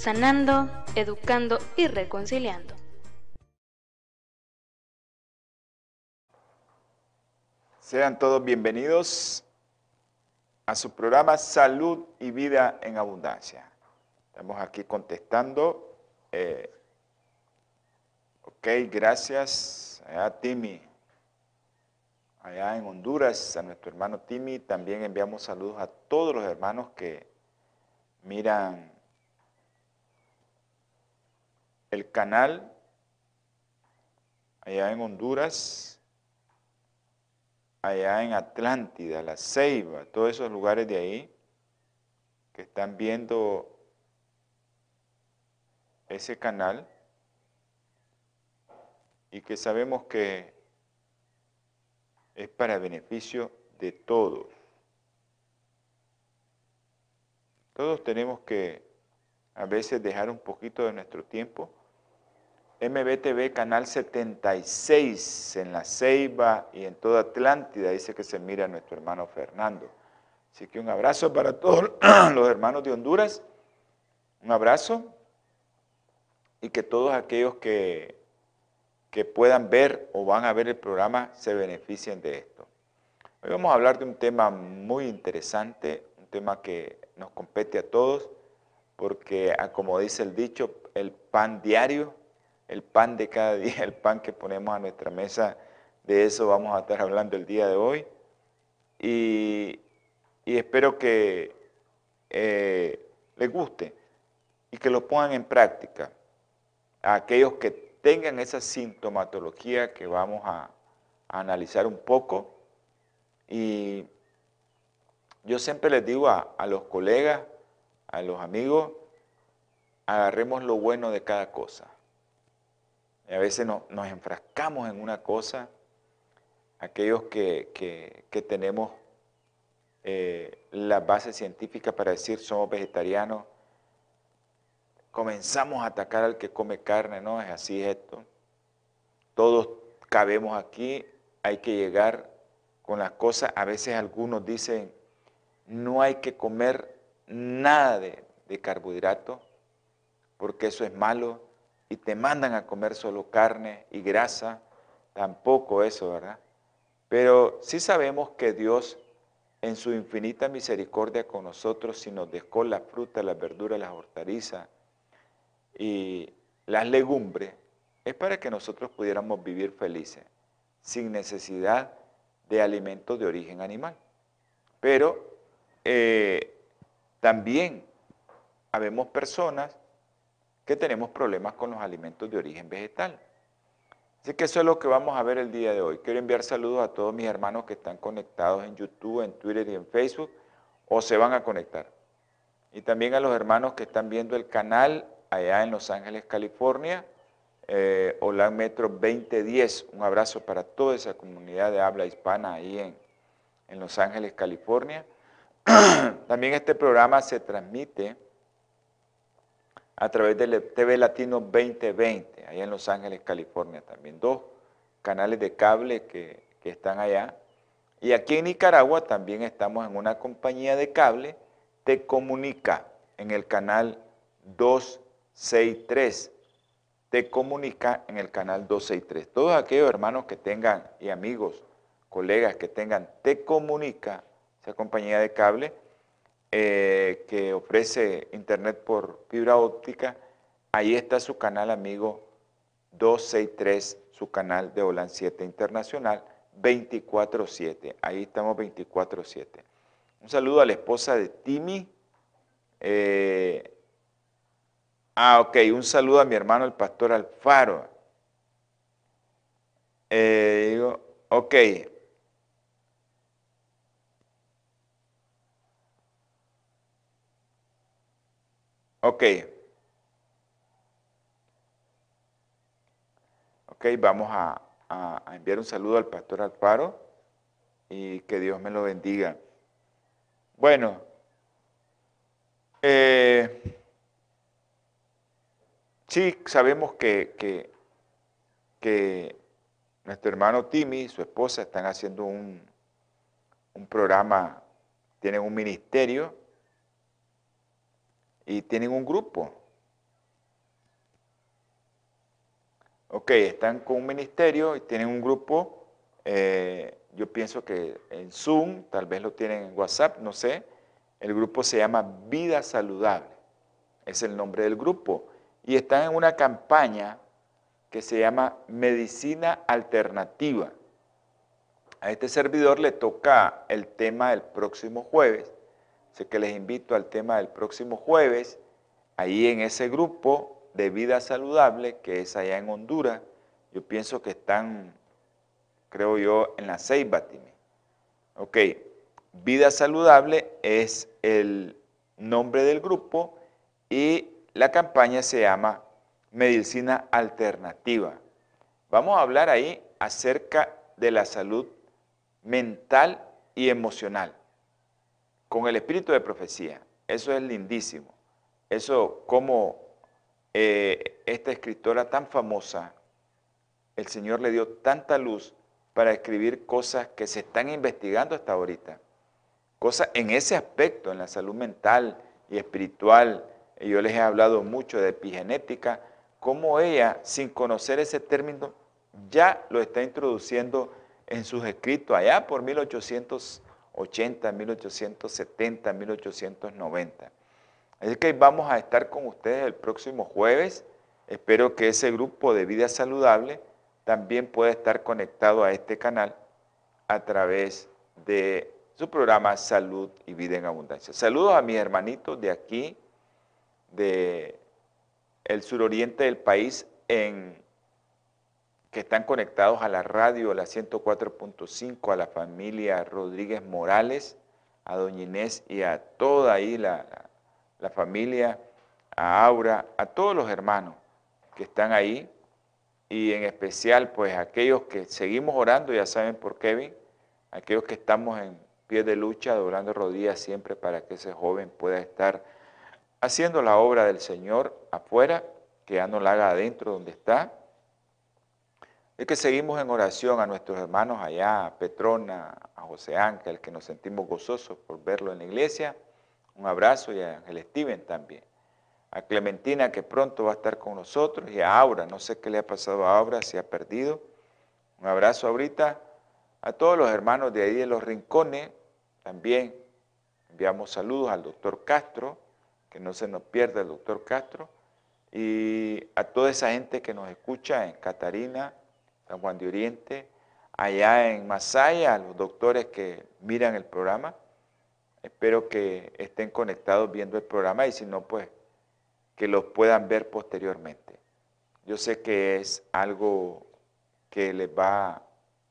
sanando, educando y reconciliando. Sean todos bienvenidos a su programa Salud y Vida en Abundancia. Estamos aquí contestando. Eh, ok, gracias a Timmy. Allá en Honduras, a nuestro hermano Timmy, también enviamos saludos a todos los hermanos que miran el canal allá en Honduras allá en Atlántida, La Ceiba, todos esos lugares de ahí que están viendo ese canal y que sabemos que es para beneficio de todos. Todos tenemos que a veces dejar un poquito de nuestro tiempo MBTV Canal 76 en La Ceiba y en toda Atlántida, dice que se mira a nuestro hermano Fernando. Así que un abrazo para todos los hermanos de Honduras, un abrazo y que todos aquellos que, que puedan ver o van a ver el programa se beneficien de esto. Hoy vamos a hablar de un tema muy interesante, un tema que nos compete a todos, porque como dice el dicho, el pan diario el pan de cada día, el pan que ponemos a nuestra mesa, de eso vamos a estar hablando el día de hoy. Y, espero que eh, les guste y que lo pongan en práctica. A aquellos que tengan esa sintomatología que vamos a, analizar un poco. Y yo siempre les digo a, a los colegas, a los amigos, agarremos lo bueno de cada cosa. A veces nos enfrascamos en una cosa, aquellos que, tenemos eh, la base científica para decir somos vegetarianos, comenzamos a atacar al que come carne, ¿no? Es así esto. Todos cabemos aquí, hay que llegar con las cosas. A veces algunos dicen, no hay que comer nada de, de carbohidratos, porque eso es malo y te mandan a comer solo carne y grasa, tampoco eso, ¿verdad? Pero sí sabemos que Dios, en su infinita misericordia con nosotros, si nos dejó la fruta, las verduras, las hortalizas y las legumbres, es para que nosotros pudiéramos vivir felices, sin necesidad de alimentos de origen animal. Pero eh, también habemos personas que tenemos problemas con los alimentos de origen vegetal. Así que eso es lo que vamos a ver el día de hoy. Quiero enviar saludos a todos mis hermanos que están conectados en YouTube, en Twitter y en Facebook, o se van a conectar. Y también a los hermanos que están viendo el canal allá en Los Ángeles, California, eh, Metro 2010. Un abrazo para toda esa comunidad de habla hispana ahí en, en Los Ángeles, California. también este programa se transmite a través del TV Latino 2020, allá en Los Ángeles, California también. Dos canales de cable que, están allá. Y aquí en Nicaragua también estamos en una compañía de cable, Te Comunica, en el canal 263. Te Comunica en el canal 263. Todos aquellos hermanos que tengan y amigos, colegas que tengan Te Comunica, esa compañía de cable, eh, que ofrece internet por fibra óptica, ahí está su canal amigo 263, su canal de OLAN 7 Internacional, 24-7. Ahí estamos 24-7. Un saludo a la esposa de Timmy. Eh, ah, ok, un saludo a mi hermano el pastor Alfaro. Eh, digo, ok, Ok. Ok, vamos a, enviar un saludo al pastor Alfaro y que Dios me lo bendiga. Bueno, eh, sí, sabemos que, que, que, nuestro hermano Timmy y su esposa están haciendo un, un programa, tienen un ministerio y tienen un grupo. Ok, están con un ministerio y tienen un grupo, eh, yo pienso que en Zoom, tal vez lo tienen en WhatsApp, no sé. El grupo se llama Vida Saludable, es el nombre del grupo. Y están en una campaña que se llama Medicina Alternativa. A este servidor le toca el tema del próximo jueves. Así que les invito al tema del próximo jueves, ahí en ese grupo de vida saludable que es allá en Honduras. Yo pienso que están, creo yo, en la Ceiba, Ok, vida saludable es el nombre del grupo y la campaña se llama Medicina Alternativa. Vamos a hablar ahí acerca de la salud mental y emocional con el espíritu de profecía. Eso es lindísimo. Eso como eh, esta escritora tan famosa, el Señor le dio tanta luz para escribir cosas que se están investigando hasta ahorita. Cosas en ese aspecto, en la salud mental y espiritual. Yo les he hablado mucho de epigenética, cómo ella, sin conocer ese término, ya lo está introduciendo en sus escritos allá por 1880, 1870, 1890. Así que vamos a estar con ustedes el próximo jueves. Espero que ese grupo de vida saludable también pueda estar conectado a este canal a través de su programa Salud y Vida en Abundancia. Saludos a mis hermanitos de aquí, de el suroriente del país, en, que están conectados a la radio, a la 104.5, a la familia Rodríguez Morales, a Doña Inés y a toda ahí la la familia, a Aura, a todos los hermanos que están ahí y en especial pues aquellos que seguimos orando, ya saben por Kevin, aquellos que estamos en pie de lucha, doblando rodillas siempre para que ese joven pueda estar haciendo la obra del Señor afuera, que ya no la haga adentro donde está. Es que seguimos en oración a nuestros hermanos allá, a Petrona, a José Ángel, que nos sentimos gozosos por verlo en la iglesia. Un abrazo y a Ángel Steven también. A Clementina que pronto va a estar con nosotros y a Aura, no sé qué le ha pasado a Aura, si ha perdido. Un abrazo ahorita a todos los hermanos de ahí de los rincones. También enviamos saludos al doctor Castro, que no se nos pierda el doctor Castro, y a toda esa gente que nos escucha en Catarina, San Juan de Oriente, allá en Masaya, a los doctores que miran el programa. Espero que estén conectados viendo el programa y si no, pues que los puedan ver posteriormente. Yo sé que es algo que les va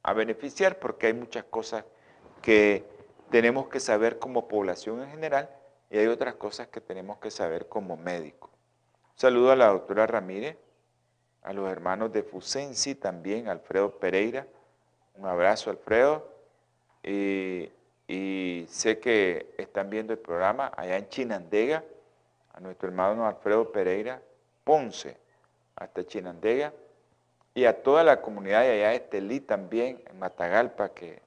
a beneficiar porque hay muchas cosas que tenemos que saber como población en general y hay otras cosas que tenemos que saber como médico. saludo a la doctora Ramírez, a los hermanos de Fusensi también, Alfredo Pereira. Un abrazo, Alfredo. Y sé que están viendo el programa allá en Chinandega, a nuestro hermano Alfredo Pereira Ponce, hasta Chinandega, y a toda la comunidad de allá de Estelí también, en Matagalpa, que,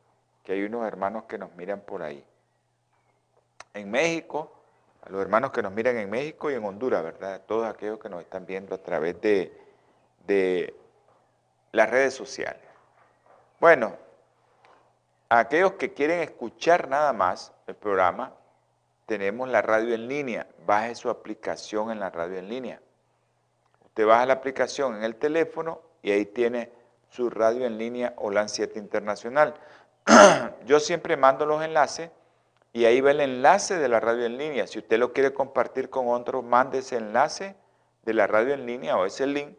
hay unos hermanos que nos miran por ahí. En México, a los hermanos que nos miran en México y en Honduras, ¿verdad? Todos aquellos que nos están viendo a través de, de las redes sociales. Bueno, aquellos que quieren escuchar nada más el programa, tenemos la radio en línea. Baje su aplicación en la radio en línea. Usted baja la aplicación en el teléfono y ahí tiene su radio en línea OLAN 7 Internacional. Yo siempre mando los enlaces y ahí va el enlace de la radio en línea. Si usted lo quiere compartir con otros, mande ese enlace de la radio en línea o ese link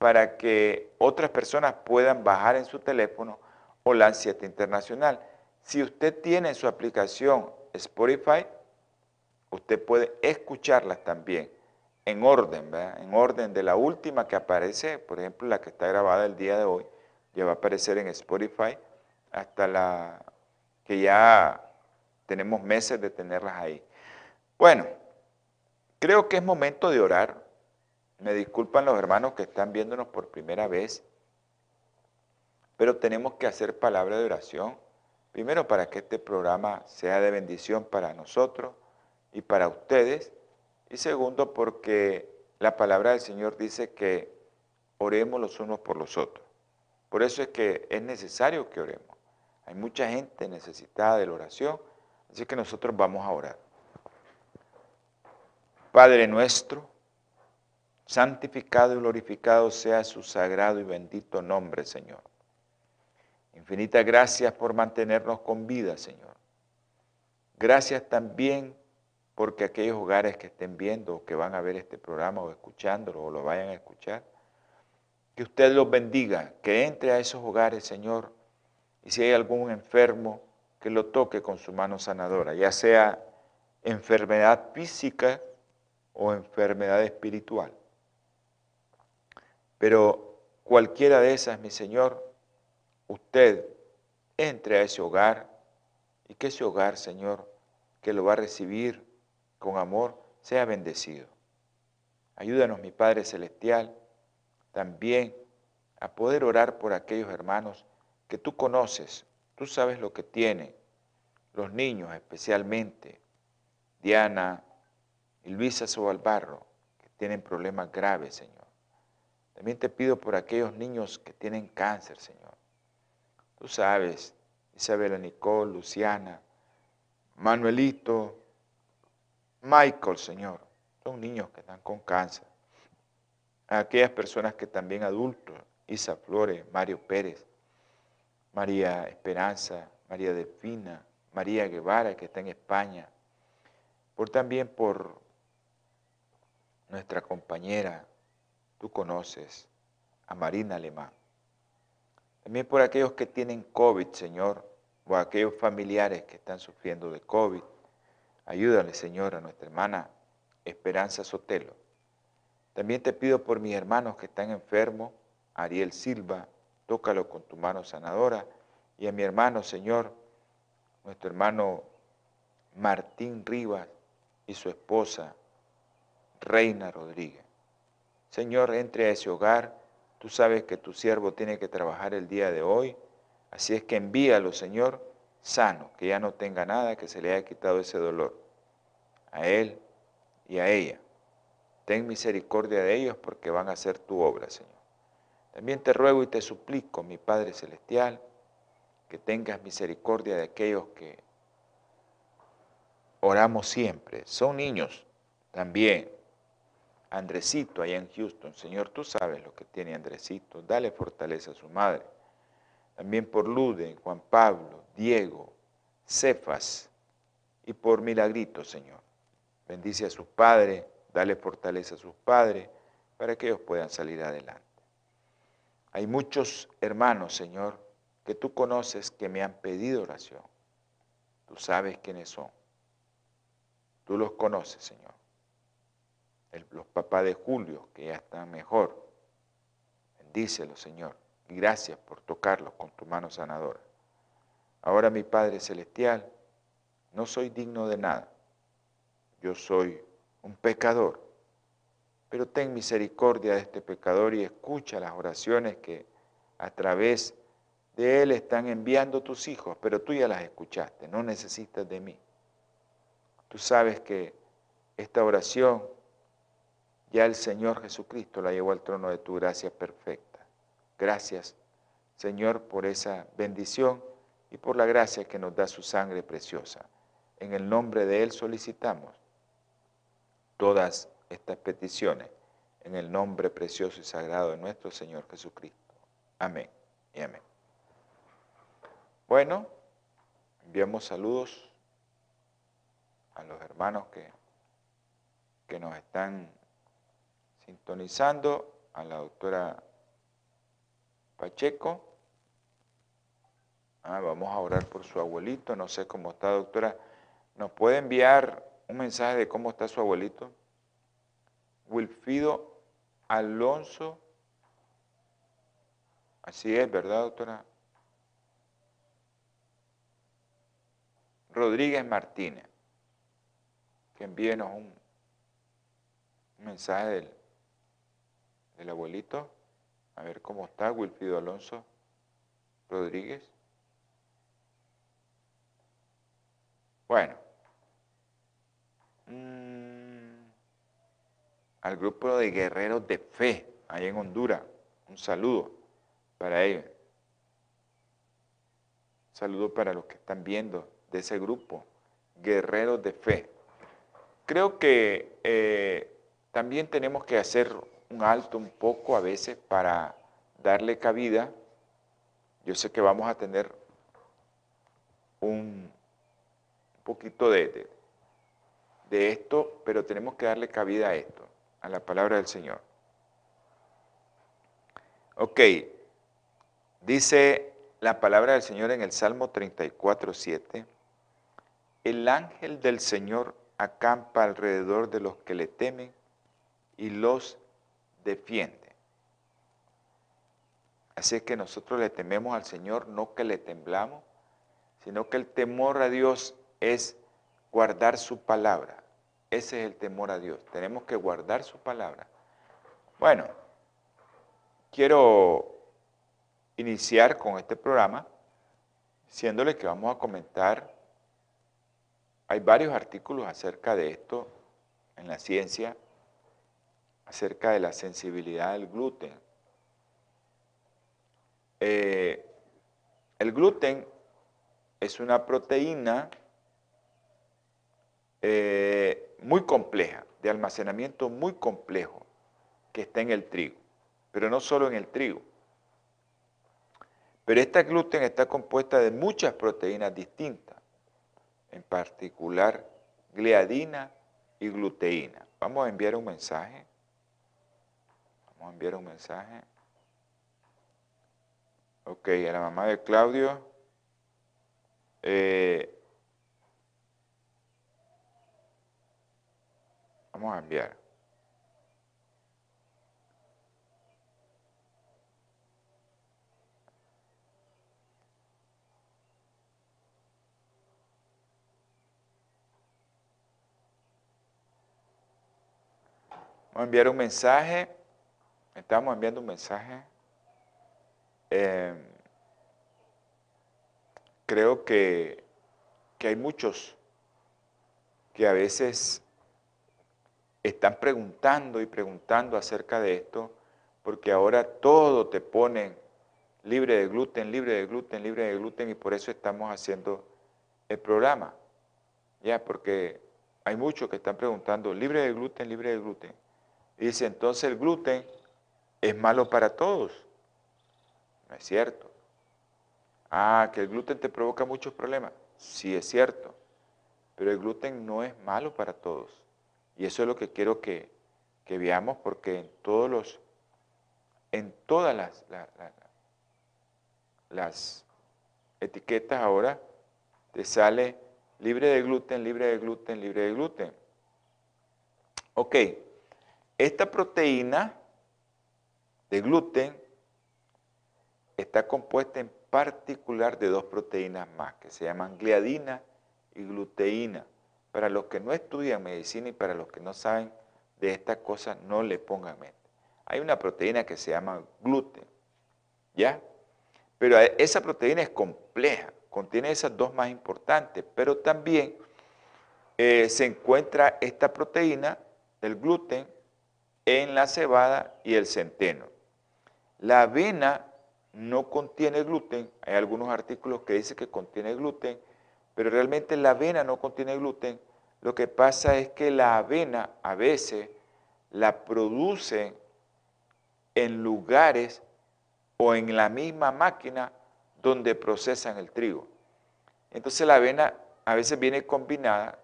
para que otras personas puedan bajar en su teléfono la 7 Internacional. Si usted tiene su aplicación Spotify, usted puede escucharlas también en orden, ¿verdad? En orden de la última que aparece, por ejemplo, la que está grabada el día de hoy, ya va a aparecer en Spotify, hasta la que ya tenemos meses de tenerlas ahí. Bueno, creo que es momento de orar. Me disculpan los hermanos que están viéndonos por primera vez, pero tenemos que hacer palabra de oración. Primero para que este programa sea de bendición para nosotros y para ustedes. Y segundo porque la palabra del Señor dice que oremos los unos por los otros. Por eso es que es necesario que oremos. Hay mucha gente necesitada de la oración, así que nosotros vamos a orar. Padre nuestro, santificado y glorificado sea su sagrado y bendito nombre, Señor. Infinitas gracias por mantenernos con vida, Señor. Gracias también porque aquellos hogares que estén viendo o que van a ver este programa o escuchándolo o lo vayan a escuchar, que usted los bendiga, que entre a esos hogares, Señor, y si hay algún enfermo, que lo toque con su mano sanadora, ya sea enfermedad física o enfermedad espiritual. Pero cualquiera de esas, mi Señor, usted entre a ese hogar y que ese hogar, Señor, que lo va a recibir con amor, sea bendecido. Ayúdanos, mi Padre Celestial, también a poder orar por aquellos hermanos que tú conoces, tú sabes lo que tienen, los niños especialmente, Diana y Luisa Sobalbarro, que tienen problemas graves, Señor. También te pido por aquellos niños que tienen cáncer, Señor. Tú sabes, Isabela Nicole, Luciana, Manuelito, Michael, Señor. Son niños que están con cáncer. aquellas personas que también adultos, Isa Flores, Mario Pérez, María Esperanza, María Delfina, María Guevara, que está en España, por también por nuestra compañera, tú conoces, a Marina Alemán. También por aquellos que tienen COVID, Señor, o aquellos familiares que están sufriendo de COVID. Ayúdale, Señor, a nuestra hermana Esperanza Sotelo. También te pido por mis hermanos que están enfermos, Ariel Silva, tócalo con tu mano sanadora. Y a mi hermano, Señor, nuestro hermano Martín Rivas y su esposa, Reina Rodríguez. Señor, entre a ese hogar. Tú sabes que tu siervo tiene que trabajar el día de hoy. Así es que envíalo, Señor, sano, que ya no tenga nada, que se le haya quitado ese dolor. A él y a ella. Ten misericordia de ellos porque van a hacer tu obra, Señor. También te ruego y te suplico, mi Padre Celestial, que tengas misericordia de aquellos que oramos siempre. Son niños también. Andresito allá en Houston, Señor, tú sabes lo que tiene Andresito. Dale fortaleza a su madre. También por Lude, Juan Pablo, Diego, Cefas y por Milagrito, Señor. Bendice a sus padres, dale fortaleza a sus padres para que ellos puedan salir adelante. Hay muchos hermanos, Señor, que tú conoces que me han pedido oración. Tú sabes quiénes son. Tú los conoces, Señor. Los papás de Julio, que ya están mejor. Bendícelos, Señor. Y gracias por tocarlos con tu mano sanadora. Ahora, mi Padre Celestial, no soy digno de nada. Yo soy un pecador pero ten misericordia de este pecador y escucha las oraciones que a través de él están enviando tus hijos, pero tú ya las escuchaste, no necesitas de mí. Tú sabes que esta oración ya el Señor Jesucristo la llevó al trono de tu gracia perfecta. Gracias, Señor, por esa bendición y por la gracia que nos da su sangre preciosa. En el nombre de Él solicitamos todas estas peticiones en el nombre precioso y sagrado de nuestro Señor Jesucristo. Amén y amén. Bueno, enviamos saludos a los hermanos que, que nos están sintonizando, a la doctora Pacheco. Ah, vamos a orar por su abuelito, no sé cómo está, doctora. ¿Nos puede enviar un mensaje de cómo está su abuelito? Wilfido Alonso. Así es, ¿verdad, doctora? Rodríguez Martínez, que envíenos un, mensaje del, del abuelito. A ver cómo está Wilfido Alonso Rodríguez. Bueno. Mm, al grupo de guerreros de fe ahí en Honduras. Un saludo para ellos. Un saludo para los que están viendo de ese grupo, guerreros de fe. Creo que eh, también tenemos que hacer un alto un poco a veces para darle cabida. Yo sé que vamos a tener un poquito de, de, esto, pero tenemos que darle cabida a esto, a la palabra del Señor. Ok, dice la palabra del Señor en el Salmo 34, 7. El ángel del Señor acampa alrededor de los que le temen y los defiende. Así es que nosotros le tememos al Señor, no que le temblamos, sino que el temor a Dios es guardar su palabra. Ese es el temor a Dios. Tenemos que guardar su palabra. Bueno, quiero iniciar con este programa diciéndole que vamos a comentar hay varios artículos acerca de esto en la ciencia, acerca de la sensibilidad del gluten. Eh, el gluten es una proteína eh, muy compleja, de almacenamiento muy complejo, que está en el trigo, pero no solo en el trigo. Pero esta gluten está compuesta de muchas proteínas distintas en particular gliadina y gluteína. Vamos a enviar un mensaje. Vamos a enviar un mensaje. Ok, a la mamá de Claudio. Eh, vamos a enviar. Vamos a enviar un mensaje. Estamos enviando un mensaje. Em, creo que, que hay muchos que a veces están preguntando y preguntando acerca de esto, porque ahora todo te ponen libre de gluten, libre de gluten, libre de gluten, y por eso estamos haciendo el programa. Ya, porque hay muchos que están preguntando, libre de gluten, libre de gluten. Y dice, entonces el gluten es malo para todos. No es cierto. Ah, que el gluten te provoca muchos problemas. Sí es cierto. Pero el gluten no es malo para todos. Y eso es lo que quiero que, veamos porque en todos los, en todas las, las etiquetas ahora te sale libre de gluten, libre de gluten, libre de gluten. Ok. Esta proteína de gluten está compuesta en particular de dos proteínas más que se llaman gliadina y gluteína. Para los que no estudian medicina y para los que no saben de estas cosas, no le pongan mente. Hay una proteína que se llama gluten, ¿ya? Pero esa proteína es compleja, contiene esas dos más importantes, pero también eh, se encuentra esta proteína del gluten en la cebada y el centeno. La avena no contiene gluten, hay algunos artículos que dicen que contiene gluten, pero realmente la avena no contiene gluten. Lo que pasa es que la avena a veces la produce en lugares o en la misma máquina donde procesan el trigo. Entonces la avena a veces viene combinada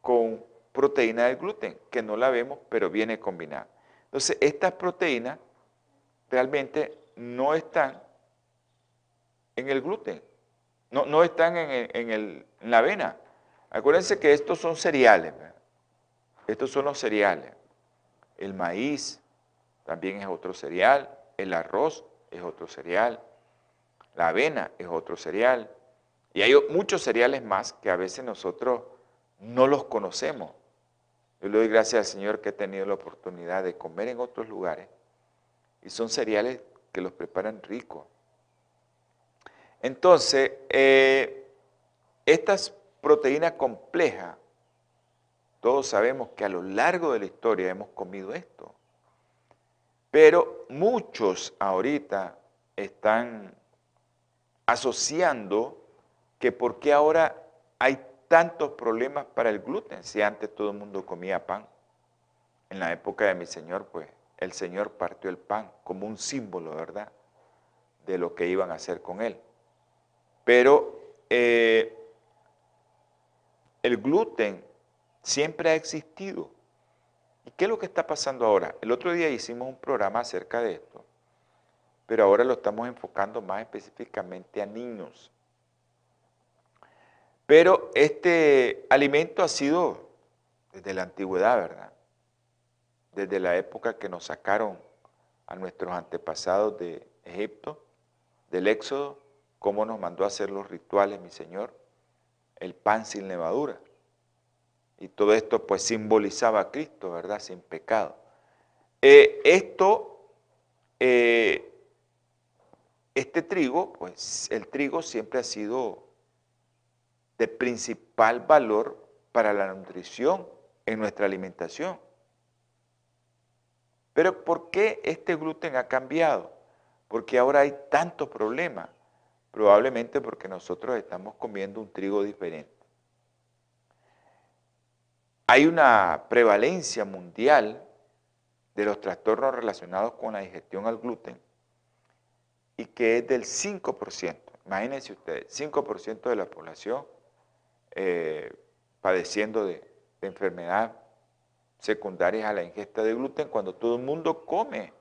con proteína del gluten, que no la vemos, pero viene combinada. Entonces, estas proteínas realmente no están en el gluten, no, no están en, la avena. Acuérdense que estos son cereales, estos son los cereales. el maíz también es otro cereal, el arroz es otro cereal, la avena es otro cereal, y hay muchos cereales más que a veces nosotros no los conocemos. Yo le doy gracias al Señor que he tenido la oportunidad de comer en otros lugares y son cereales que los preparan ricos. Entonces, eh, estas proteínas complejas, todos sabemos que a lo largo de la historia hemos comido esto. Pero muchos ahorita están asociando que por qué ahora hay tantos problemas para el gluten si antes todo el mundo comía pan. En la época de mi Señor, pues el Señor partió el pan como un símbolo, ¿verdad? De lo que iban a hacer con él. Pero eh, el gluten siempre ha existido. ¿Y qué es lo que está pasando ahora? El otro día hicimos un programa acerca de esto, pero ahora lo estamos enfocando más específicamente a niños. Pero este alimento ha sido desde la antigüedad, ¿verdad? Desde la época que nos sacaron a nuestros antepasados de Egipto, del Éxodo, cómo nos mandó a hacer los rituales, mi Señor, el pan sin levadura. Y todo esto pues simbolizaba a Cristo, ¿verdad? Sin pecado. Eh, esto, eh, este trigo, pues el trigo siempre ha sido de principal valor para la nutrición en nuestra alimentación. Pero ¿por qué este gluten ha cambiado? Porque ahora hay tantos problemas. Probablemente porque nosotros estamos comiendo un trigo diferente. Hay una prevalencia mundial de los trastornos relacionados con la digestión al gluten y que es del 5%. Imagínense ustedes, 5% de la población eh, padeciendo de, enfermedades secundarias a la ingesta de gluten cuando todo el mundo come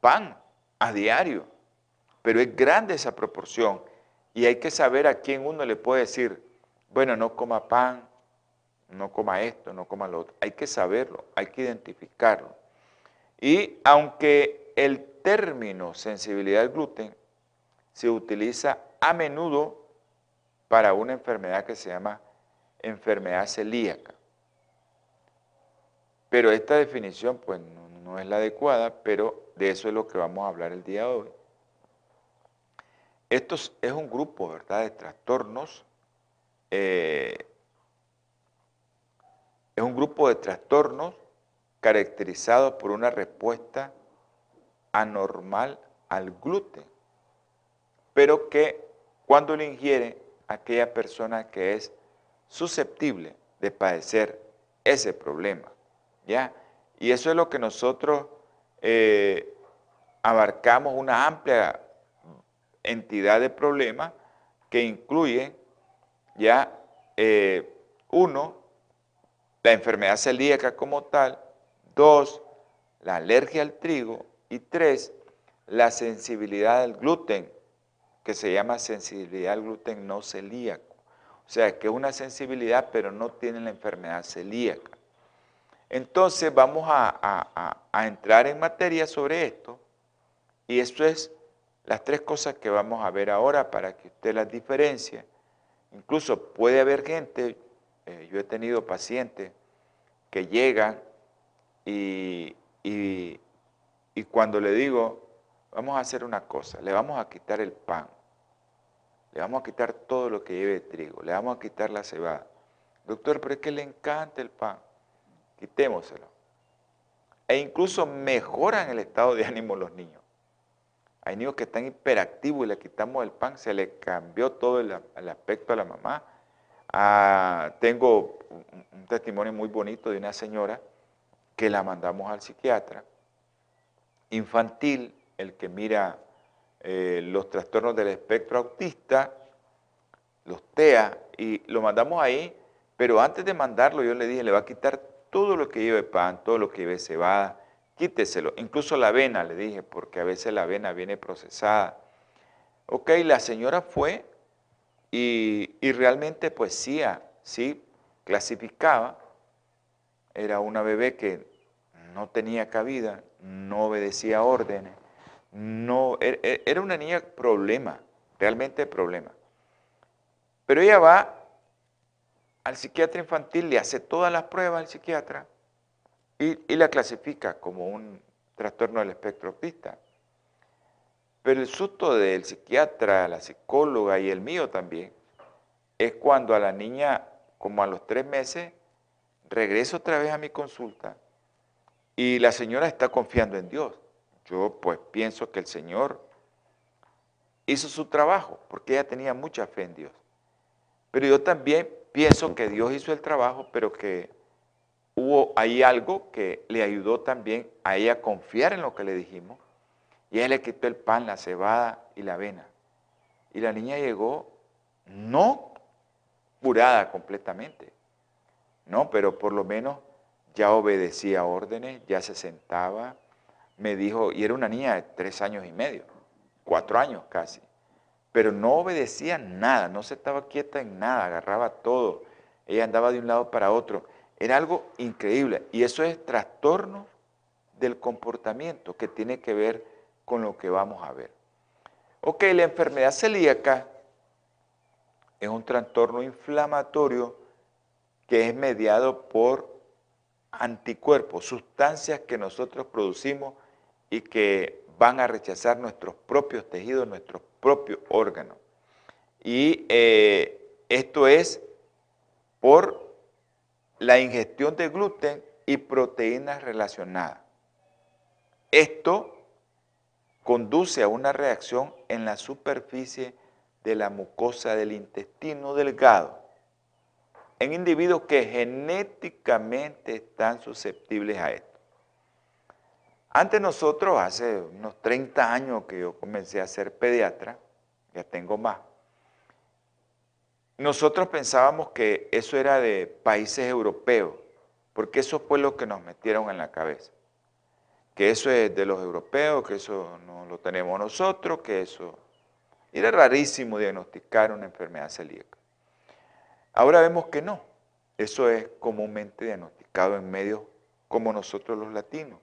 pan a diario. Pero es grande esa proporción y hay que saber a quién uno le puede decir, bueno, no coma pan, no coma esto, no coma lo otro. Hay que saberlo, hay que identificarlo. Y aunque el término sensibilidad al gluten se utiliza a menudo para una enfermedad que se llama enfermedad celíaca. Pero esta definición pues no, es la adecuada, pero de eso es lo que vamos a hablar el día de hoy. Esto es un grupo, ¿verdad?, de trastornos eh, es un grupo de trastornos caracterizados por una respuesta anormal al gluten, pero que cuando lo ingiere aquella persona que es susceptible de padecer ese problema, ¿ya? Y eso es lo que nosotros eh, abarcamos una amplia entidad de problemas que incluye ya eh, uno, la enfermedad celíaca como tal, dos, la alergia al trigo y tres, la sensibilidad al gluten, que se llama sensibilidad al gluten no celíaco. O sea, que es una sensibilidad, pero no tiene la enfermedad celíaca. Entonces vamos a, a entrar en materia sobre esto, y esto es las tres cosas que vamos a ver ahora para que usted las diferencie. Incluso puede haber gente, eh, yo he tenido pacientes que llegan y, cuando le digo, vamos a hacer una cosa, le vamos a quitar el pan, le vamos a quitar todo lo que lleve trigo, le vamos a quitar la cebada. Doctor, pero es que le encanta el pan, quitémoselo. E incluso mejoran el estado de ánimo los niños. Hay niños que están hiperactivos y le quitamos el pan, se le cambió todo el aspecto a la mamá Ah, tengo un, testimonio muy bonito de una señora que la mandamos al psiquiatra infantil, el que mira eh, los trastornos del espectro autista, los TEA, y lo mandamos ahí, pero antes de mandarlo yo le dije, le va a quitar todo lo que lleve pan, todo lo que lleve cebada, quíteselo, incluso la avena, le dije, porque a veces la avena viene procesada. Ok, la señora fue y, realmente pues sí, clasificaba, era una bebé que no tenía cabida, no obedecía órdenes, no, er, er, era una niña problema, realmente problema. Pero ella va al psiquiatra infantil, le hace todas las pruebas al psiquiatra y, la clasifica como un trastorno del espectro autista. Pero el susto del psiquiatra, la psicóloga y el mío también, es cuando a la niña, como a los tres meses, regreso otra vez a mi consulta y la señora está confiando en Dios. Yo pues pienso que el Señor hizo su trabajo, porque ella tenía mucha fe en Dios. Pero yo también pienso que Dios hizo el trabajo, pero que hubo ahí algo que le ayudó también a ella a confiar en lo que le dijimos. Y ella le quitó el pan, la cebada y la avena. Y la niña llegó no curada completamente, no, pero por lo menos ya obedecía órdenes, ya se sentaba, me dijo, y era una niña de tres años y medio, cuatro años casi, pero no obedecía nada, no se estaba quieta en nada, agarraba todo, ella andaba de un lado para otro, era algo increíble, y eso es trastorno del comportamiento que tiene que ver con lo que vamos a ver. Ok, la enfermedad celíaca es un trastorno inflamatorio que es mediado por anticuerpos, sustancias que nosotros producimos y que van a rechazar nuestros propios tejidos, nuestros propios órganos. Y eh, esto es por la ingestión de gluten y proteínas relacionadas. Esto conduce a una reacción en la superficie de la mucosa del intestino delgado en individuos que genéticamente están susceptibles a esto. Antes nosotros, hace unos 30 años que yo comencé a ser pediatra, ya tengo más, nosotros pensábamos que eso era de países europeos, porque eso fue lo que nos metieron en la cabeza. Que eso es de los europeos, que eso no lo tenemos nosotros, que eso... era rarísimo diagnosticar una enfermedad celíaca. Ahora vemos que no. Eso es comúnmente diagnosticado en medios como nosotros los latinos.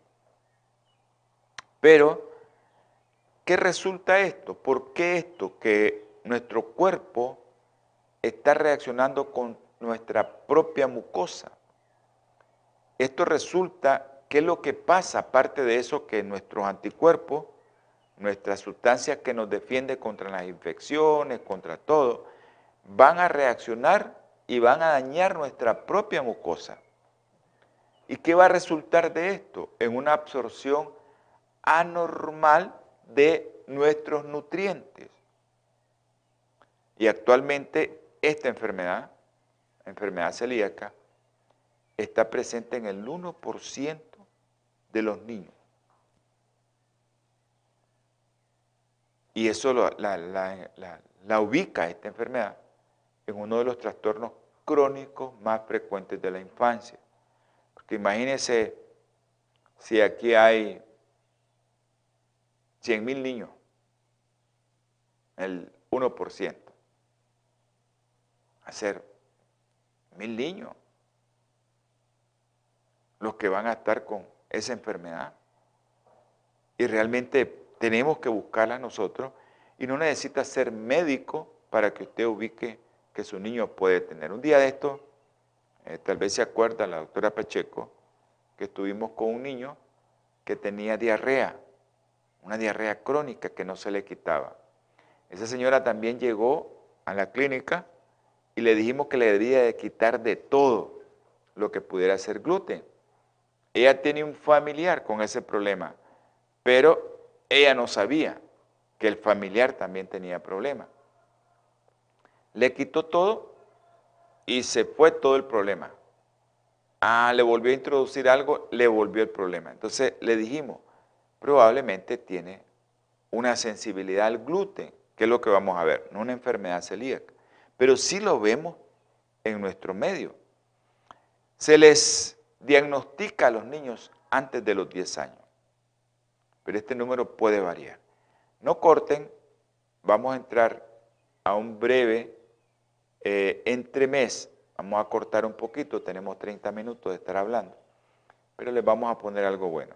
Pero, ¿qué resulta esto? ¿Por qué esto? Que nuestro cuerpo está reaccionando con nuestra propia mucosa. Esto resulta, ¿qué es lo que pasa? Aparte de eso, que nuestros anticuerpos, nuestra sustancia que nos defiende contra las infecciones, contra todo, van a reaccionar y van a dañar nuestra propia mucosa. ¿Y qué va a resultar de esto? En una absorción anormal de nuestros nutrientes. Y actualmente esta enfermedad, enfermedad celíaca, está presente en el 1% de los niños. Y eso la, la ubica esta enfermedad en uno de los trastornos crónicos más frecuentes de la infancia. Porque imagínense si aquí hay 100 mil niños, el 1%, hacer mil niños. Los que van a estar con esa enfermedad. Y realmente tenemos que buscarla nosotros. Y no necesita ser médico para que usted ubique que su niño puede tener. Un día de esto, eh, tal vez se acuerda la doctora Pacheco, que estuvimos con un niño que tenía diarrea, una diarrea crónica que no se le quitaba. Esa señora también llegó a la clínica y le dijimos que le debía de quitar de todo lo que pudiera ser gluten. Ella tiene un familiar con ese problema, pero ella no sabía que el familiar también tenía problemas le quitó todo y se fue todo el problema. Ah, le volvió a introducir algo, le volvió el problema. Entonces le dijimos, probablemente tiene una sensibilidad al gluten, que es lo que vamos a ver, no una enfermedad celíaca, pero sí lo vemos en nuestro medio. Se les diagnostica a los niños antes de los 10 años, pero este número puede variar. No corten, vamos a entrar a un breve eh, entre mes, vamos a cortar un poquito, tenemos 30 minutos de estar hablando, pero les vamos a poner algo bueno.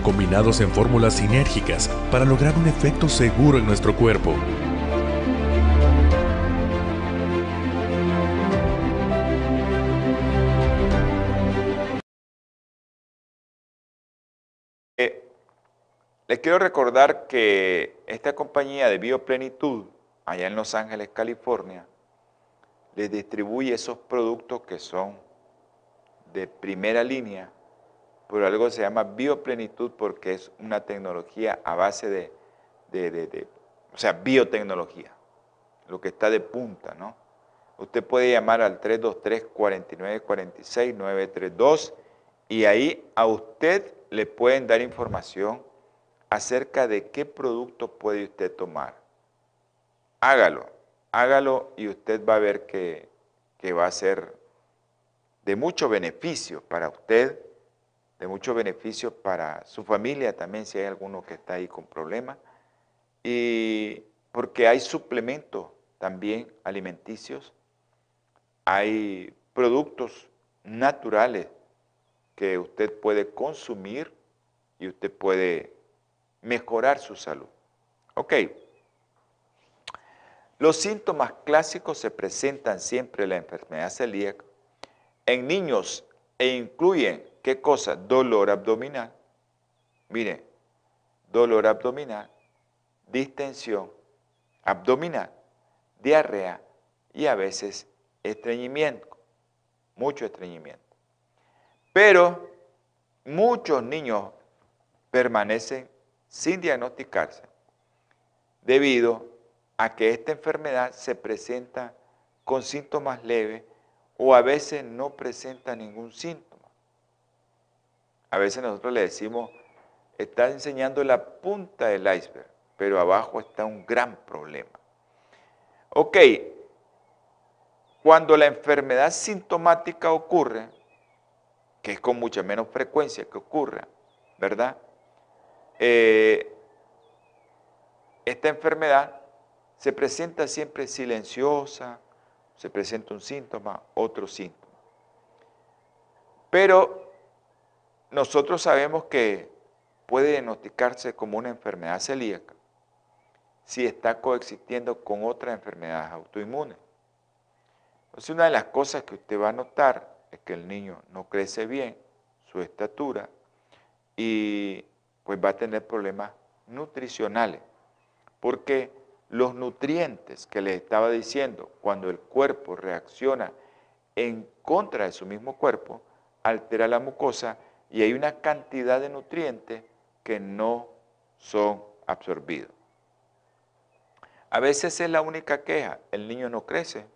combinados en fórmulas sinérgicas para lograr un efecto seguro en nuestro cuerpo. Les quiero recordar que esta compañía de Bioplenitud, allá en Los Ángeles, California, les distribuye esos productos que son de primera línea, por algo se llama bioplenitud porque es una tecnología a base de, o sea, biotecnología, lo que está de punta, ¿no? Usted puede llamar al 323-4946-932 y ahí a usted le pueden dar información acerca de qué producto puede usted tomar. Hágalo, hágalo y usted va a ver que, va a ser de mucho beneficio para usted, de mucho beneficio para su familia también, si hay alguno que está ahí con problemas, y porque hay suplementos también alimenticios, hay productos naturales que usted puede consumir y usted puede mejorar su salud. Ok. Los síntomas clásicos se presentan siempre en la enfermedad celíaca en niños e incluyen, ¿qué cosa? Dolor abdominal. Mire, dolor abdominal, distensión abdominal, diarrea y a veces estreñimiento, mucho estreñimiento. Pero muchos niños permanecen sin diagnosticarse, debido a que esta enfermedad se presenta con síntomas leves o a veces no presenta ningún síntoma. A veces nosotros le decimos, está enseñando la punta del iceberg, pero abajo está un gran problema. Ok, cuando la enfermedad sintomática ocurre, que es con mucha menos frecuencia que ocurra, ¿verdad? Eh, esta enfermedad se presenta siempre silenciosa, se presenta un síntoma, otro síntoma. Pero nosotros sabemos que puede diagnosticarse como una enfermedad celíaca si está coexistiendo con otras enfermedades autoinmunes. Entonces una de las cosas que usted va a notar es que el niño no crece bien, su estatura, y pues va a tener problemas nutricionales, porque los nutrientes que les estaba diciendo, cuando el cuerpo reacciona en contra de su mismo cuerpo, altera la mucosa y hay una cantidad de nutrientes que no son absorbidos. A veces es la única queja, el niño no crece,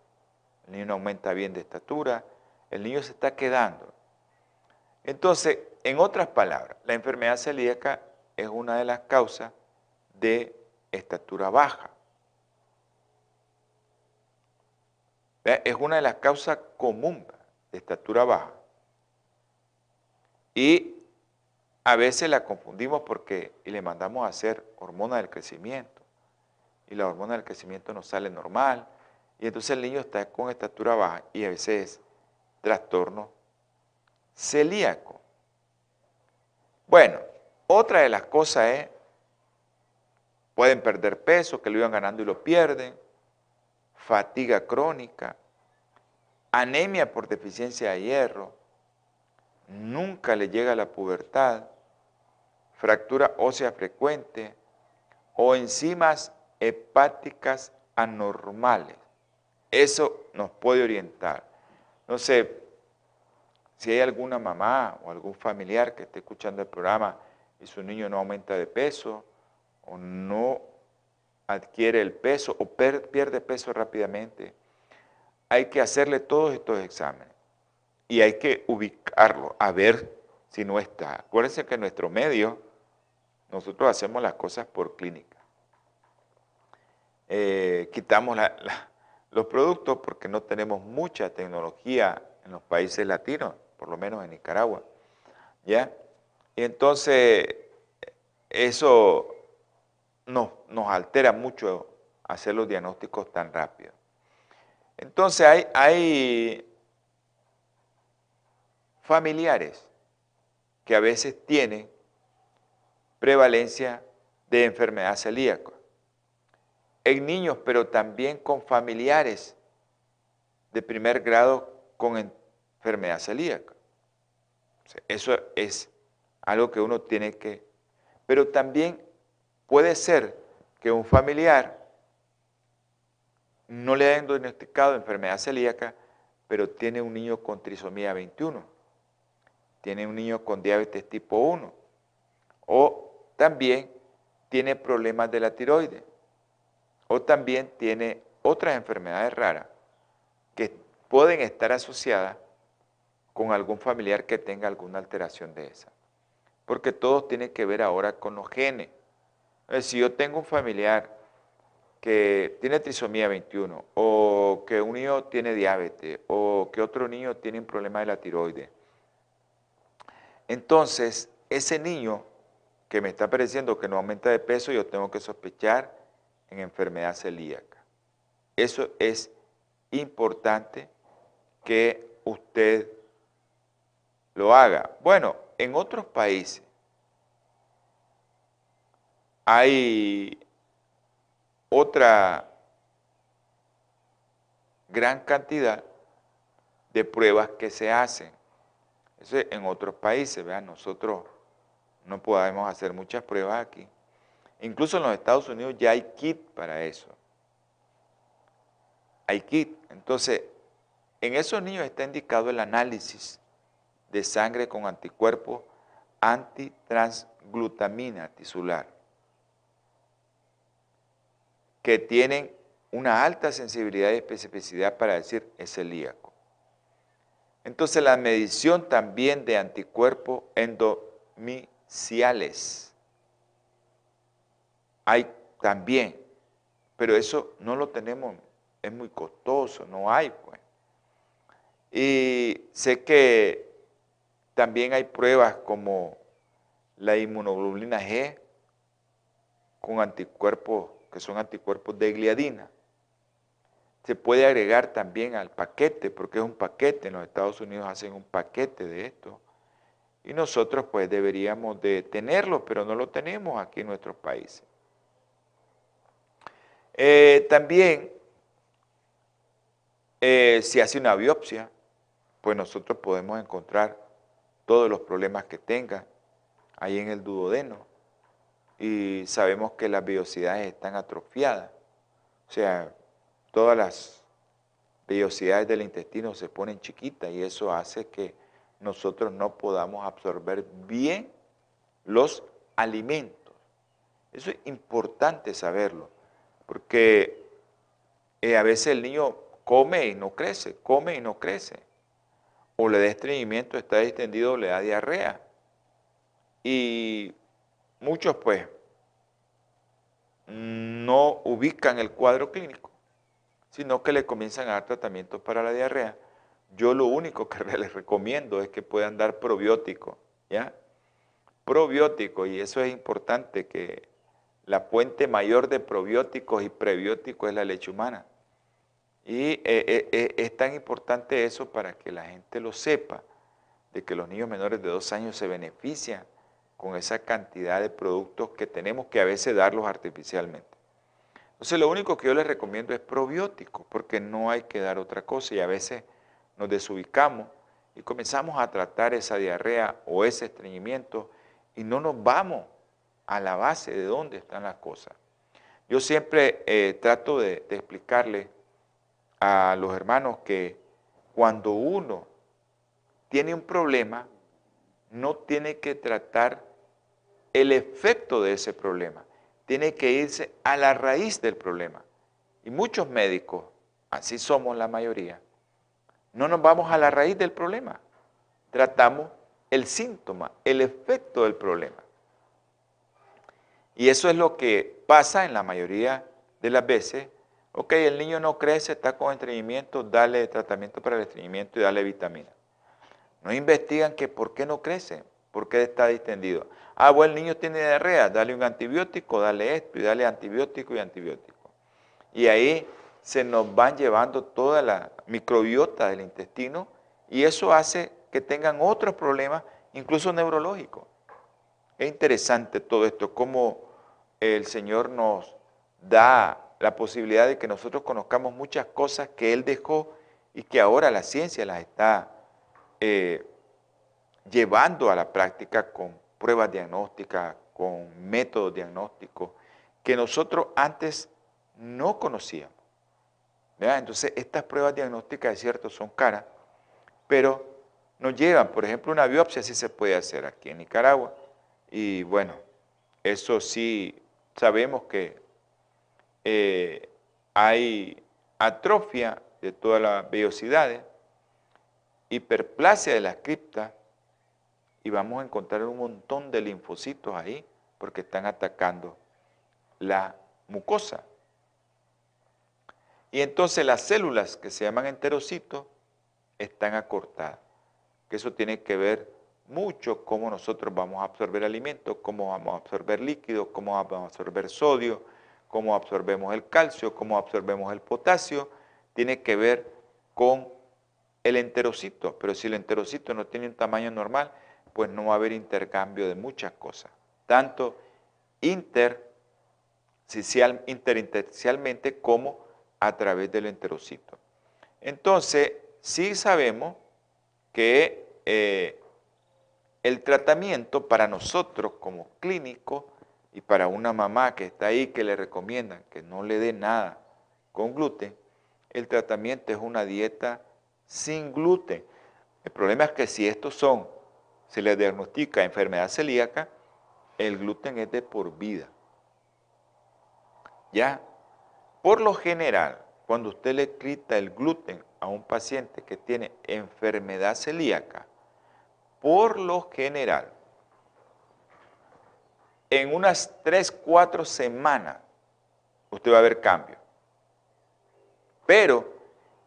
el niño no aumenta bien de estatura, el niño se está quedando. Entonces, en otras palabras, la enfermedad celíaca es una de las causas de estatura baja. Es una de las causas comunes de estatura baja. Y a veces la confundimos porque y le mandamos a hacer hormona del crecimiento. Y la hormona del crecimiento no sale normal. Y entonces el niño está con estatura baja y a veces es trastorno celíaco. Bueno, otra de las cosas es, pueden perder peso, que lo iban ganando y lo pierden, fatiga crónica, anemia por deficiencia de hierro, nunca le llega la pubertad, fractura ósea frecuente o enzimas hepáticas anormales. Eso nos puede orientar. No sé, si hay alguna mamá o algún familiar que esté escuchando el programa y su niño no aumenta de peso o no adquiere el peso o pierde peso rápidamente, hay que hacerle todos estos exámenes. Y hay que ubicarlo, a ver si no está. Acuérdense que nuestro medio nosotros hacemos las cosas por clínica. Eh, quitamos los productos porque no tenemos mucha tecnología en los países latinos, por lo menos en Nicaragua. ¿Ya? Y entonces eso nos, nos altera mucho hacer los diagnósticos tan rápido. Entonces hay, hay familiares que a veces tienen prevalencia de enfermedad celíaca. En niños, pero también con familiares de primer grado con enfermedad celíaca. Eso es algo que uno tiene que... Pero también puede ser que un familiar no le hayan diagnosticado enfermedad celíaca, pero tiene un niño con trisomía 21, tiene un niño con diabetes tipo 1, o también tiene problemas de la tiroides, o también tiene otras enfermedades raras que pueden estar asociadas con algún familiar que tenga alguna alteración de esa. Porque todo tiene que ver ahora con los genes. Si yo tengo un familiar que tiene trisomía 21, o que un niño tiene diabetes, o que otro niño tiene un problema de la tiroides, entonces ese niño que me está pareciendo que no aumenta de peso, yo tengo que sospechar en enfermedad celíaca. Eso es importante que usted lo haga. Bueno, en otros países hay otra gran cantidad de pruebas que se hacen. Eso es en otros países, vean, nosotros no podemos hacer muchas pruebas aquí. Incluso en los Estados Unidos ya hay kit para eso. Hay kit. Entonces, en esos niños está indicado el análisis de sangre con anticuerpos antitransglutamina tisular, que tienen una alta sensibilidad y especificidad para decir es celíaco. Entonces la medición también de anticuerpos endomiciales hay también, pero eso no lo tenemos, es muy costoso, no hay pues. Y sé que también hay pruebas como la inmunoglobulina G con anticuerpos que son anticuerpos de gliadina. Se puede agregar también al paquete, porque es un paquete, en los Estados Unidos hacen un paquete de esto. Y nosotros pues deberíamos de tenerlo, pero no lo tenemos aquí en nuestros países. Eh, también, eh, si hace una biopsia, pues nosotros podemos encontrar todos los problemas que tenga ahí en el duodeno. Y sabemos que las vellosidades están atrofiadas. O sea, todas las vellosidades del intestino se ponen chiquitas y eso hace que nosotros no podamos absorber bien los alimentos. Eso es importante saberlo, porque eh, a veces el niño come y no crece, come y no crece o le da estreñimiento, está distendido le da diarrea. Y muchos pues no ubican el cuadro clínico, sino que le comienzan a dar tratamientos para la diarrea. Yo lo único que les recomiendo es que puedan dar probiótico, ¿ya? Probiótico, y eso es importante, que la fuente mayor de probióticos y prebióticos es la leche humana. Y eh, eh, eh, es tan importante eso para que la gente lo sepa, de que los niños menores de dos años se benefician con esa cantidad de productos que tenemos que a veces darlos artificialmente. Entonces lo único que yo les recomiendo es probiótico, porque no hay que dar otra cosa y a veces nos desubicamos y comenzamos a tratar esa diarrea o ese estreñimiento y no nos vamos a la base de dónde están las cosas. Yo siempre trato de, explicarles a los hermanos que cuando uno tiene un problema, no tiene que tratar el efecto de ese problema, tiene que irse a la raíz del problema. Y muchos médicos, así somos la mayoría, no nos vamos a la raíz del problema. Tratamos el síntoma, el efecto del problema. Y eso es lo que pasa en la mayoría de las veces. Ok, el niño no crece, está con estreñimiento, dale tratamiento para el estreñimiento y dale vitamina. No investigan que por qué no crece, por qué está distendido. Ah, bueno, el niño tiene diarrea, dale un antibiótico, dale esto y dale antibiótico y antibiótico. Y ahí se nos van llevando toda la microbiota del intestino y eso hace que tengan otros problemas, incluso neurológicos. Es interesante todo esto, cómo el Señor nos da la posibilidad de que nosotros conozcamos muchas cosas que Él dejó y que ahora la ciencia las está eh, llevando a la práctica con pruebas diagnósticas, con métodos diagnósticos que nosotros antes no conocíamos. Entonces, estas pruebas diagnósticas, es cierto, son caras, pero nos llevan, por ejemplo, una biopsia sí se puede hacer aquí en Nicaragua. Y bueno, eso sí sabemos que eh, hay atrofia de todas las vellosidades, hiperplasia de las criptas, y vamos a encontrar un montón de linfocitos ahí porque están atacando la mucosa. Y entonces las células que se llaman enterocitos están acortadas. Que eso tiene que ver mucho cómo nosotros vamos a absorber alimentos, cómo vamos a absorber líquidos, cómo vamos a absorber sodio, cómo absorbemos el calcio, cómo absorbemos el potasio. Tiene que ver con el enterocito. Pero si el enterocito no tiene un tamaño normal, pues no va a haber intercambio de muchas cosas, tanto intersticialmente como a través del enterocito. Entonces, sí sabemos que eh, el tratamiento para nosotros como clínico y para una mamá que está ahí que le recomiendan que no le dé nada con gluten, el tratamiento es una dieta sin gluten. El problema es que si estos son se le diagnostica enfermedad celíaca, el gluten es de por vida. Ya, por lo general, cuando usted le quita el gluten a un paciente que tiene enfermedad celíaca, por lo general, en unas 3, 4 semanas, usted va a ver cambio. Pero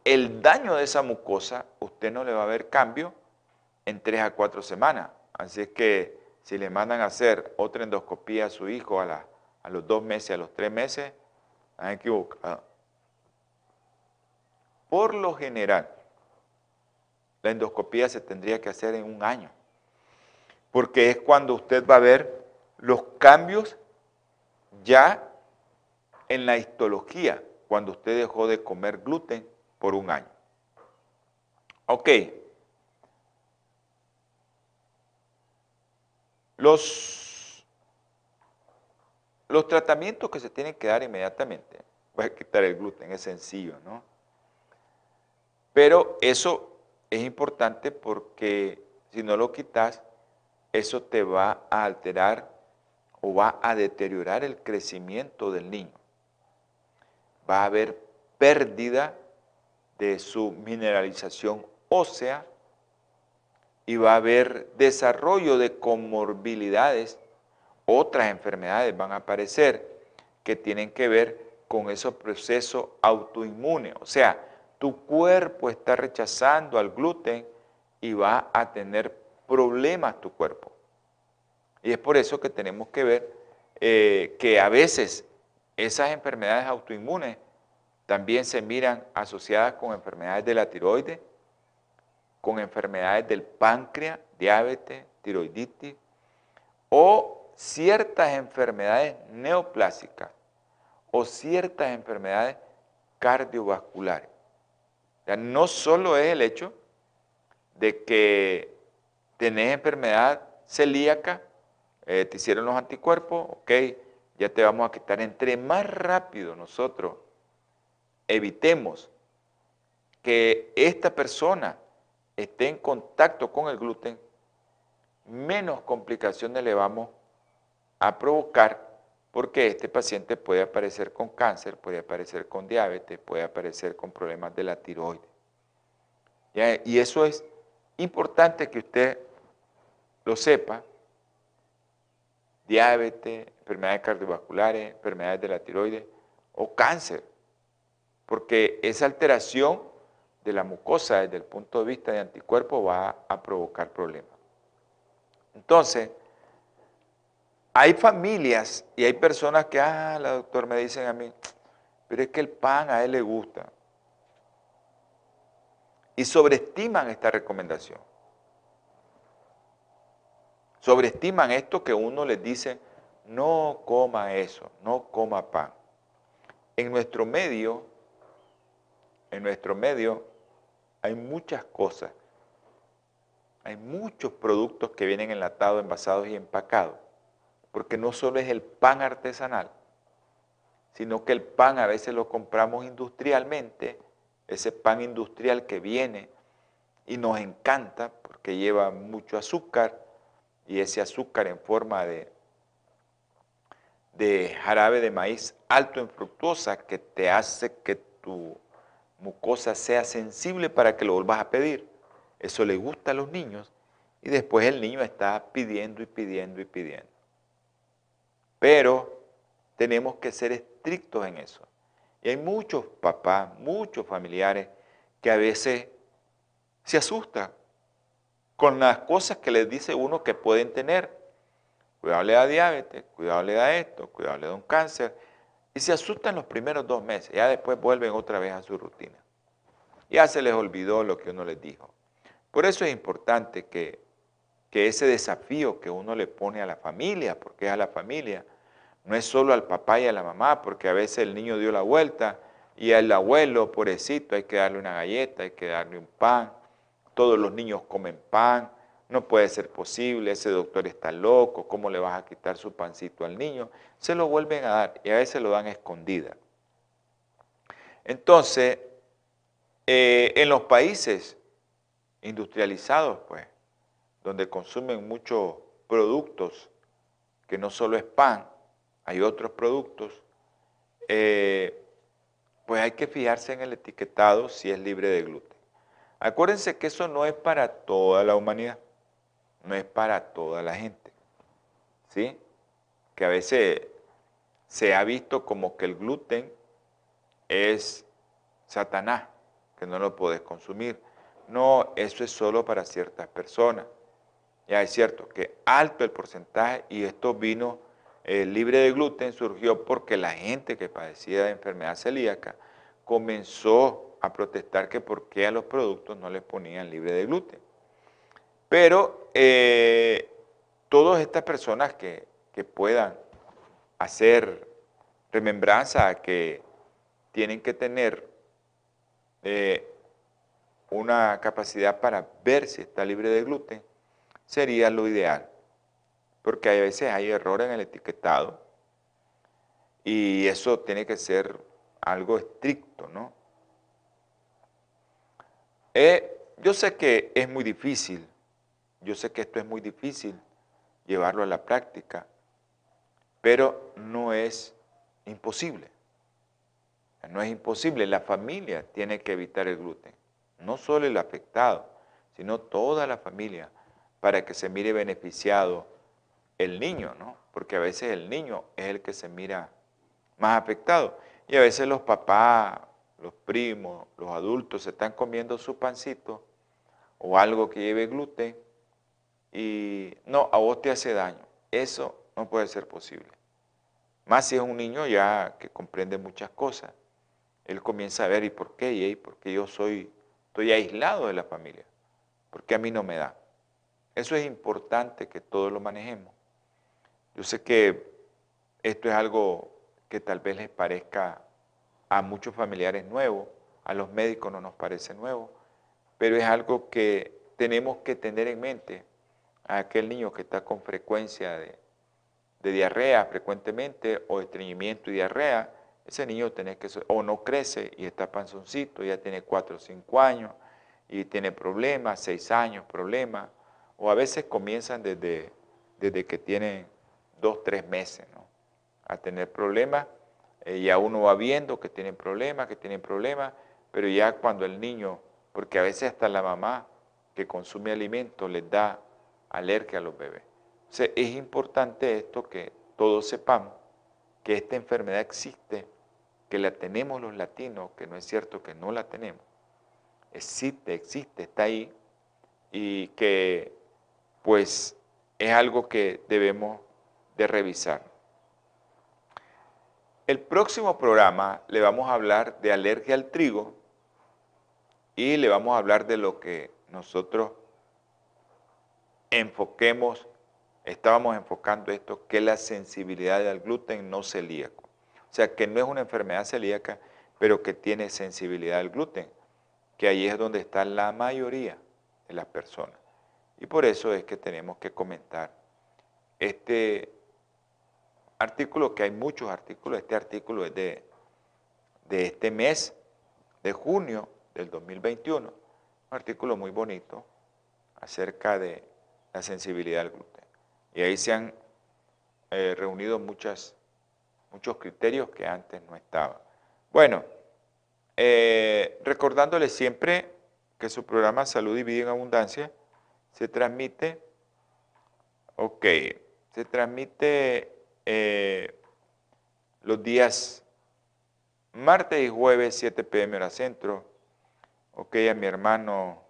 el daño de esa mucosa, usted no le va a ver cambio en tres a cuatro semanas. Así es que si le mandan a hacer otra endoscopía a su hijo a, los dos meses, a los tres meses, han equivocado. Por lo general, la endoscopía se tendría que hacer en un año, porque es cuando usted va a ver los cambios ya en la histología, cuando usted dejó de comer gluten por un año. Ok, Los, los tratamientos que se tienen que dar inmediatamente, voy a quitar el gluten, es sencillo, ¿no? Pero eso es importante porque si no lo quitas, eso te va a alterar o va a deteriorar el crecimiento del niño. Va a haber pérdida de su mineralización ósea, y va a haber desarrollo de comorbilidades, otras enfermedades van a aparecer que tienen que ver con esos procesos autoinmunes. O sea, tu cuerpo está rechazando al gluten y va a tener problemas tu cuerpo. Y es por eso que tenemos que ver eh, que a veces esas enfermedades autoinmunes también se miran asociadas con enfermedades de la tiroides, con enfermedades del páncreas, diabetes, tiroiditis o ciertas enfermedades neoplásicas o ciertas enfermedades cardiovasculares. no solo es el hecho de que tenés enfermedad celíaca, eh, te hicieron los anticuerpos, ok, ya te vamos a quitar. Entre más rápido nosotros evitemos que esta persona esté en contacto con el gluten, menos complicaciones le vamos a provocar porque este paciente puede aparecer con cáncer, puede aparecer con diabetes, puede aparecer con problemas de la tiroides. Y eso es importante que usted lo sepa. Diabetes, enfermedades cardiovasculares, enfermedades de la tiroides o cáncer. Porque esa alteración de la mucosa desde el punto de vista de anticuerpo va a provocar problemas. Entonces, hay familias y hay personas que, ah, la doctora me dicen a mí, pero es que el pan a él le gusta. Y sobreestiman esta recomendación. Sobreestiman esto que uno les dice, no coma eso, no coma pan. En nuestro medio, en nuestro medio hay muchas cosas. Hay muchos productos que vienen enlatados, envasados y empacados porque no solo es el pan artesanal, sino que el pan a veces lo compramos industrialmente, ese pan industrial que viene y nos encanta porque lleva mucho azúcar y ese azúcar en forma de, de jarabe de maíz alto en fructosa que te hace que tu mucosa sea sensible para que lo vuelvas a pedir. Eso le gusta a los niños y después el niño está pidiendo y pidiendo y pidiendo. Pero tenemos que ser estrictos en eso. Y hay muchos papás, muchos familiares que a veces se asustan con las cosas que les dice uno que pueden tener. Cuidado le da diabetes, cuidado le da esto, cuidado le da un cáncer. Y se asustan los primeros dos meses, ya después vuelven otra vez a su rutina. Ya se les olvidó lo que uno les dijo. Por eso es importante que que ese desafío que uno le pone a la familia, porque es a la familia, no es solo al papá y a la mamá, porque a veces el niño dio la vuelta y al abuelo, pobrecito, hay que darle una galleta, hay que darle un pan, todos los niños comen pan, no puede ser posible, ese doctor está loco, ¿cómo le vas a quitar su pancito al niño? Se lo vuelven a dar y a veces lo dan escondida. Entonces, eh, en los países industrializados, pues, donde consumen muchos productos, que no solo es pan, hay otros productos, eh, pues hay que fijarse en el etiquetado si es libre de gluten. Acuérdense que eso no es para toda la humanidad, no es para toda la gente, ¿sí? Que a veces se ha visto como que el gluten es Satanás, que no lo puedes consumir. No, eso es solo para ciertas personas. Ya es cierto que alto el porcentaje y esto vino eh, libre de gluten surgió porque la gente que padecía de enfermedad celíaca comenzó a protestar que por qué a los productos no les ponían libre de gluten. Pero eh, todas estas personas que, puedan hacer remembranza que tienen que tener eh, una capacidad para ver si está libre de gluten, sería lo ideal. Porque a veces hay error en el etiquetado y eso tiene que ser algo estricto, ¿no? Eh, yo sé que es muy difícil, yo sé que esto es muy difícil llevarlo a la práctica, pero no es imposible. No es imposible, la familia tiene que evitar el gluten, no solo el afectado, sino toda la familia para que se mire beneficiado el niño, ¿no? Porque a veces el niño es el que se mira más afectado. Y a veces los papás, los primos, los adultos se están comiendo su pancito o algo que lleve gluten y no, a vos te hace daño. Eso no puede ser posible. Más si es un niño ya que comprende muchas cosas. Él comienza a ver, ¿y por qué? ¿Y por qué yo soy, estoy aislado de la familia? ¿Por qué a mí no me da? Eso es importante que todos lo manejemos. Yo sé que esto es algo que tal vez les parezca a muchos familiares nuevo, a los médicos no nos parece nuevo, pero es algo que tenemos que tener en mente a aquel niño que está con frecuencia de, diarrea frecuentemente o estreñimiento y diarrea, ese niño tiene que, o no crece y está panzoncito, ya tiene 4 o 5 años y tiene problemas, 6 años, problemas, o a veces comienzan desde, desde que tienen dos, tres meses ¿no? a tener problemas. Eh, ya uno va viendo que tienen problemas, que tienen problemas, pero ya cuando el niño porque a veces hasta la mamá que consume alimentos les da alergia a los bebés. Es importante esto que todos sepamos que esta enfermedad existe, que la tenemos los latinos, que no es cierto que no la tenemos. Existe, existe, está ahí y que pues es algo que debemos de revisar. El próximo programa le vamos a hablar de alergia al trigo y le vamos a hablar de lo que nosotros enfoquemos, estábamos enfocando esto, que la sensibilidad al gluten no celíaco. O sea, que no es una enfermedad celíaca, pero que tiene sensibilidad al gluten, que ahí es donde está la mayoría de las personas. Y por eso es que tenemos que comentar este artículo, que hay muchos artículos, este artículo es de, de este mes de junio del 2021, un artículo muy bonito acerca de la sensibilidad al gluten. Y ahí se han eh, reunido muchas, muchos criterios que antes no estaban. Bueno, eh, recordándole siempre que su programa Salud y Vida en Abundancia se transmite, ok, se transmite eh, los días martes y jueves 7 pm hora centro, ok, a mi hermano,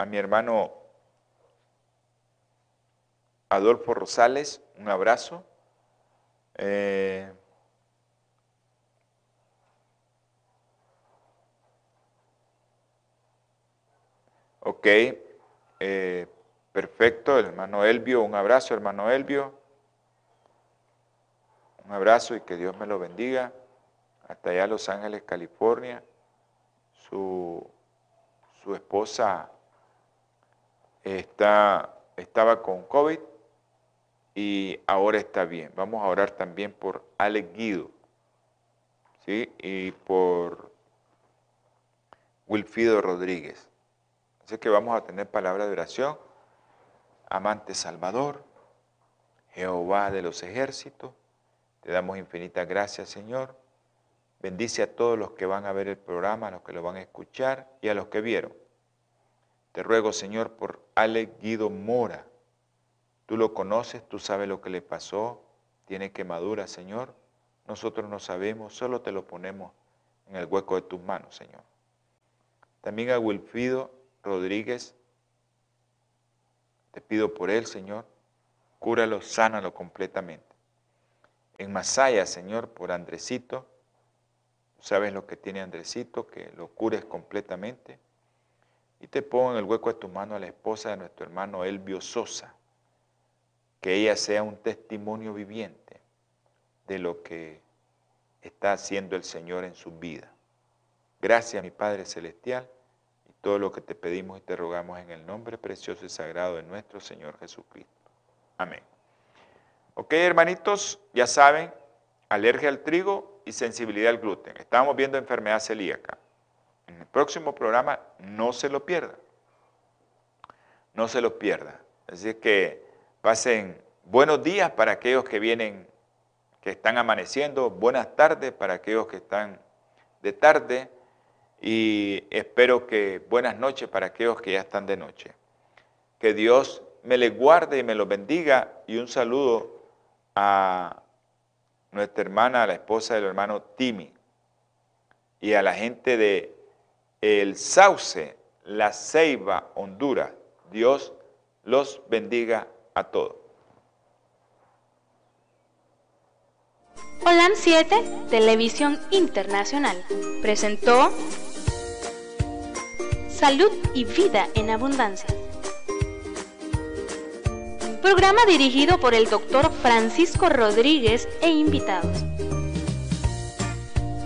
a mi hermano Adolfo Rosales, un abrazo. Eh, Ok, eh, perfecto, el hermano Elvio, un abrazo, hermano Elvio. Un abrazo y que Dios me lo bendiga. Hasta allá Los Ángeles, California. Su, su esposa está, estaba con COVID y ahora está bien. Vamos a orar también por Alex Guido ¿sí? y por Wilfido Rodríguez. Así que vamos a tener palabra de oración. Amante Salvador, Jehová de los ejércitos, te damos infinitas gracias, Señor. Bendice a todos los que van a ver el programa, a los que lo van a escuchar y a los que vieron. Te ruego, Señor, por Ale Guido Mora. Tú lo conoces, tú sabes lo que le pasó, tiene quemadura, Señor. Nosotros no sabemos, solo te lo ponemos en el hueco de tus manos, Señor. También a Wilfido Rodríguez, te pido por él, Señor, cúralo, sánalo completamente. En Masaya, Señor, por Andresito, sabes lo que tiene Andresito, que lo cures completamente. Y te pongo en el hueco de tu mano a la esposa de nuestro hermano Elvio Sosa, que ella sea un testimonio viviente de lo que está haciendo el Señor en su vida. Gracias, mi Padre Celestial todo lo que te pedimos y te rogamos en el nombre precioso y sagrado de nuestro Señor Jesucristo. Amén. Ok, hermanitos, ya saben, alergia al trigo y sensibilidad al gluten. Estamos viendo enfermedad celíaca. En el próximo programa no se lo pierda. No se lo pierda. Así que pasen buenos días para aquellos que vienen, que están amaneciendo, buenas tardes para aquellos que están de tarde y espero que buenas noches para aquellos que ya están de noche. Que Dios me les guarde y me los bendiga y un saludo a nuestra hermana, a la esposa del hermano Timi y a la gente de El Sauce, La Ceiba, Honduras. Dios los bendiga a todos. Holan 7, Televisión Internacional, presentó Salud y Vida en Abundancia. Programa dirigido por el doctor Francisco Rodríguez e invitados.